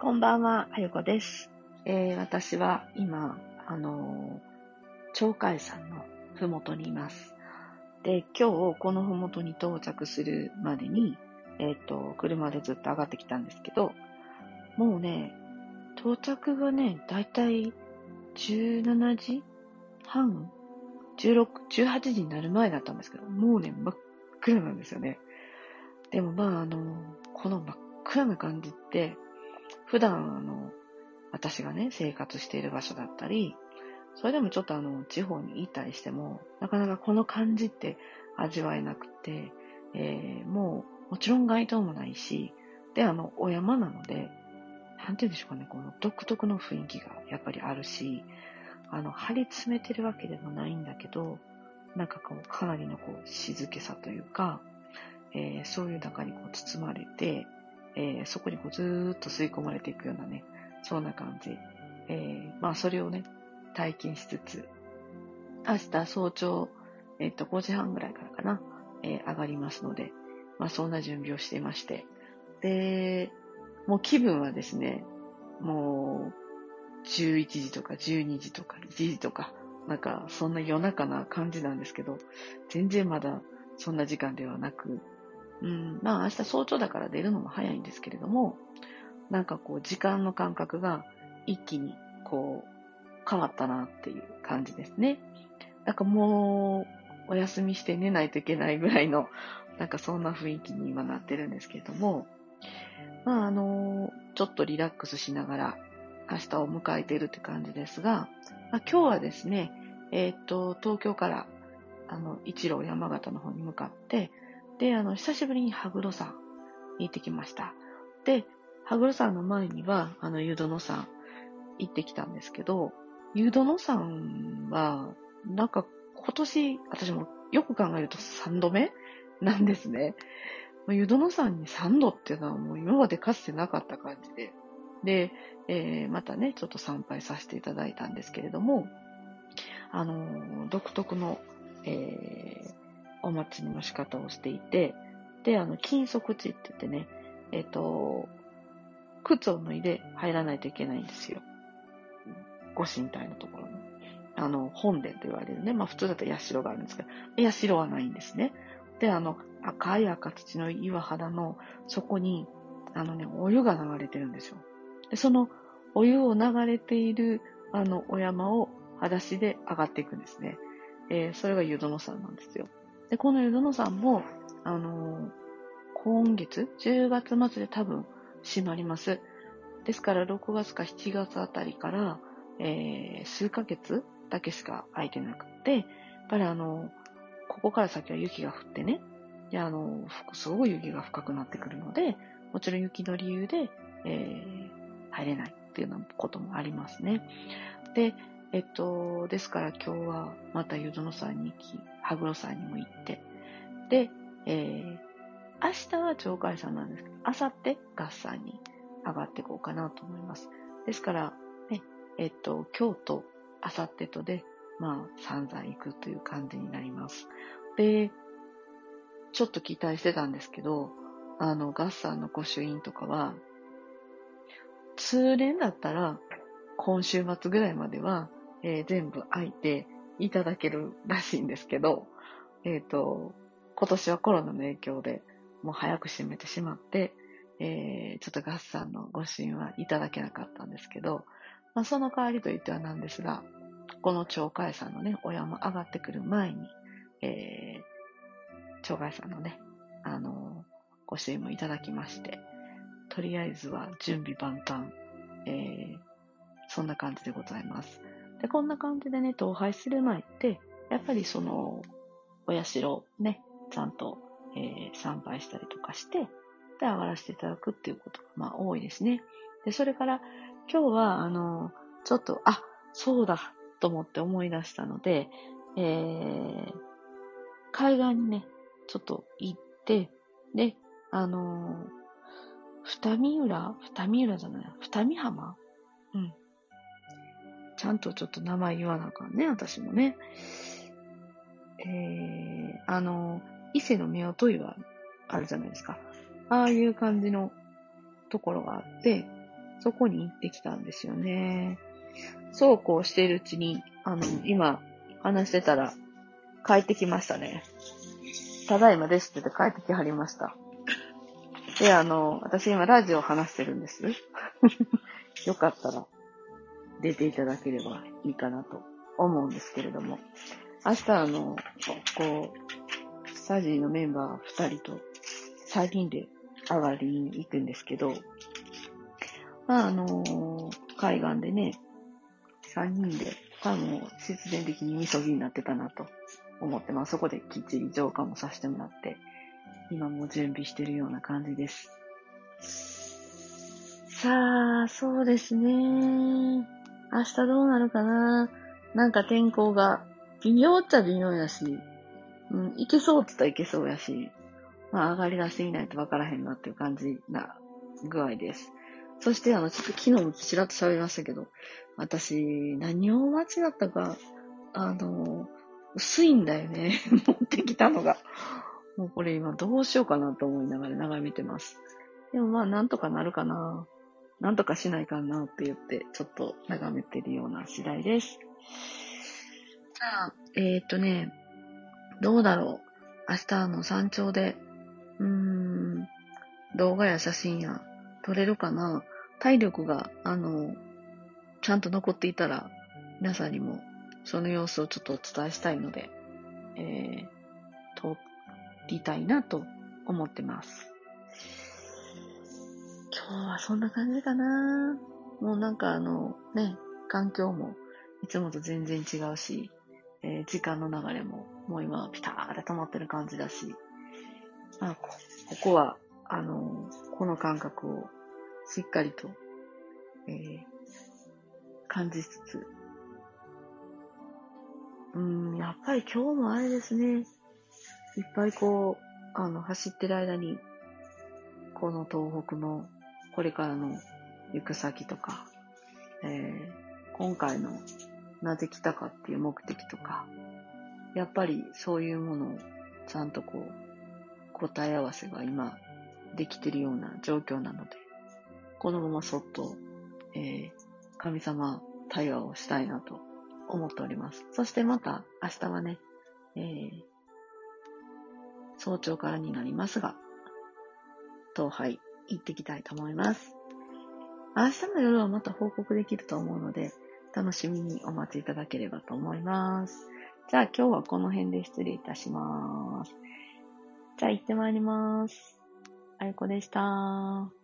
こんばんは、あゆこです。えー私は今、あのー鳥海山のふもとにいます。で、今日このふもとに到着するまでに、えっ、と、車でずっと上がってきたんですけど、もうね、到着がね、だいたい17時半 ?16、18時になる前だったんですけど、もうね、真っ暗なんですよね。でもまあ、あの、この真っ暗な感じって、普段、あの、私がね、生活している場所だったり、それでもちょっとあの、地方にいたりしても、なかなかこの感じって味わえなくて、えーもう、もちろん街灯もないし、で、あの、お山なので、なんて言うんでしょうかね、この独特の雰囲気がやっぱりあるし、あの、張り詰めてるわけでもないんだけど、なんかこう、かなりのこう、静けさというか、えーそういう中にこう包まれて、えーそこにこうずーっと吸い込まれていくようなね、そんな感じ。えーまあそれをね、体験しつつ、明日早朝、えっ、と、5時半ぐらいからかな、えー上がりますので、まあそんな準備をしていまして。で、もう気分はですね、もう、11時とか12時とか1時とか、なんかそんな夜中な感じなんですけど、全然まだそんな時間ではなく、うん、まあ明日早朝だから出るのも早いんですけれども、なんかこう時間の感覚が一気にこう変わったなっていう感じですね。なんかもうお休みして寝ないといけないぐらいの、なんかそんな雰囲気に今なってるんですけれども、まああの、ちょっとリラックスしながら明日を迎えているって感じですが、まあ、今日はですね、えーっと、東京からあの、一路山形の方に向かって、で、あの、久しぶりに羽黒山に行ってきました。で、羽黒山の前には、あの、湯殿山行ってきたんですけど、湯殿山は、なんか今年、私もよく考えると3度目なんですね。湯殿山に3度っていうのはもう今までかつてなかった感じで。で、えーまたね、ちょっと参拝させていただいたんですけれども、あの独特のえーお祭りの仕方をしていて、で、あの、金足地って言ってね、えっ、と、靴を脱いで入らないといけないんですよ。ご神体のところに。あの、本殿と言われるね。まあ普通だったら社があるんですけど、社はないんですね。で、あの、赤い赤土の岩肌の底に、あのね、お湯が流れてるんですよ。で、そのお湯を流れている、あの、お山を裸足で上がっていくんですね。えーそれが湯殿山なんですよ。で、この湯殿山も、あの今月、10月末で多分閉まります。ですから、6月か7月あたりから、えー数ヶ月だけしか空いてなくて、やっぱりあのここから先は雪が降ってね、で、あのーすごい雪が深くなってくるので、もちろん雪の理由で、えー入れないっていうようなこともありますね。で、えっと、ですから今日はまた湯殿山に行き、羽黒山にも行って、で、えー、明日は鳥海山なんですけど、明後日合山に上がっていこうかなと思います。ですから、ね、えっと、今日と明後日とで、まあ、散々行くという感じになります。で、ちょっと期待してたんですけど、あの、合山の御朱印とかは、通年だったら、今週末ぐらいまでは、えー全部開いていただけるらしいんですけど、えっ、と、今年はコロナの影響でもう早く閉めてしまって、えーちょっと合算のご支援はいただけなかったんですけど、まあ、その代わりといってはなんですが、この鳥海山のね、お山上がってくる前に、えー、鳥海山のね、あのご支援もいただきまして、とりあえずは準備万端、えーそんな感じでございます。で、こんな感じでね、統廃する前って、やっぱりその、お社をね、ちゃんと、えー参拝したりとかして、で、上がらせていただくっていうことが、まあ、多いですね。で、それから、今日は、あの、ちょっと、あ、そうだ、と思って思い出したので、えー、海岸にね、ちょっと行って、で、あの二見浦二見浦じゃない、二見浜？うん。ちゃんとちょっと名前言わなあかんね、私もね。えー、あの、伊勢の夫婦岩あるじゃないですか。ああいう感じのところがあって、そこに行ってきたんですよね。そうこうしているうちに、あの、今、話してたら、帰ってきましたね。ただいまですって言って帰ってきはりました。で、あの、私今ラジオ話してるんです。よかったら出ていただければいいかなと思うんですけれども、明日あの、こう、スタジーのメンバー2人と3人で上がりに行くんですけど、まああの、海岸でね、3人で多分必然的にみそぎになってたなと思って、まあそこできっちり浄化もさせてもらって、今も準備してるような感じです。さあ、そうですね。明日どうなるかな？なんか天候が微妙っちゃ微妙やし、うん、いけそうって言ったらいけそうやし、まあ上がり出していないとわからへんなっていう感じな具合です。そしてあの、ちょっと昨日もちらっと喋りましたけど、私、何を間違ったか、あの、薄いんだよね。持ってきたのが。もうこれ今どうしようかなと思いながら眺めてます。でもまあなんとかなるかな。なんとかしないかなって言って、ちょっと眺めてるような次第です。じゃあ、えー、っとね、どうだろう。明日の山頂で、うーん、動画や写真や撮れるかな。体力が、あの、ちゃんと残っていたら、皆さんにもその様子をちょっとお伝えしたいので、えー、撮りたいなと思ってます。今日はそんな感じかな。もうなんかあの、ね、環境もいつもと全然違うし、えー、時間の流れももう今ピターって止まってる感じだし、あ、ここは、あの、この感覚をしっかりと、えー、感じつつ、うん、やっぱり今日もあれですね。いっぱいこう、あの、走ってる間に、この東北のこれからの行く先とか、えー、今回のなぜ来たかっていう目的とか、やっぱりそういうものをちゃんとこう、答え合わせが今できてるような状況なので、このままそっと、えー、神様対話をしたいなと思っております。そしてまた明日はね、えー、早朝からになりますが、東拝行ってきたいと思います。明日の夜はまた報告できると思うので、楽しみにお待ちいただければと思います。じゃあ今日はこの辺で失礼いたします。じゃあ行ってまいります。あいこでした。